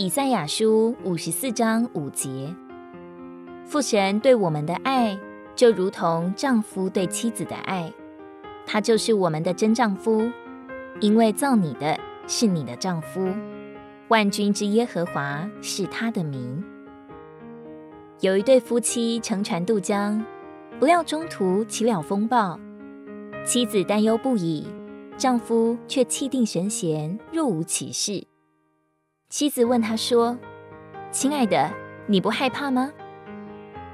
以赛亚书五十四章五节：父神对我们的爱，就如同丈夫对妻子的爱，他就是我们的真丈夫，因为造你的是你的丈夫，万军之耶和华是他的名。有一对夫妻乘船渡江，不料中途起了风暴，妻子担忧不已，丈夫却气定神闲，若无其事。妻子问他说：“亲爱的，你不害怕吗？”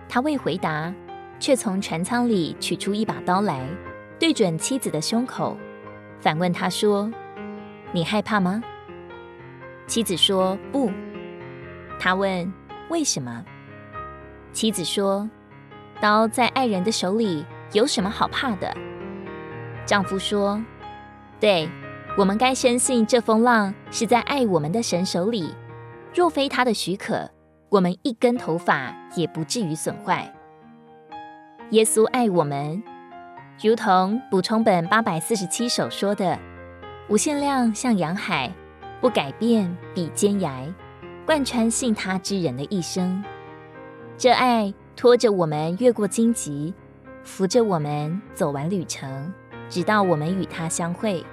他未回答，却从船舱里取出一把刀来，对准妻子的胸口，反问他说：“你害怕吗？”妻子说：“不。”他问：“为什么？”妻子说：“刀在爱人的手里，有什么好怕的？”丈夫说：“对。”我们该深信，这风浪是在爱我们的神手里。若非他的许可，我们一根头发也不至于损坏。耶稣爱我们，如同补充本八百四十七首说的：“无限量像洋海，不改变比坚崖，贯穿信他之人的一生。”这爱拖着我们越过荆棘，扶着我们走完旅程，直到我们与他相会。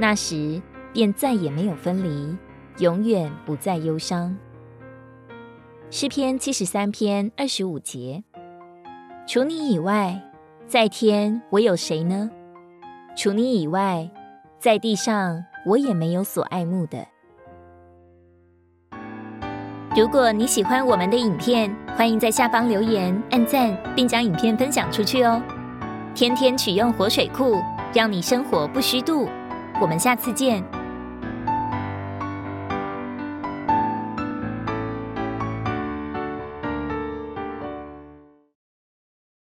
那时便再也没有分离，永远不再忧伤。诗篇七十三篇二十五节：除你以外，在天我有谁呢？除你以外，在地上我也没有所爱慕的。如果你喜欢我们的影片，欢迎在下方留言、按赞，并将影片分享出去哦。天天取用活水库，让你生活不虚度。我们下次见。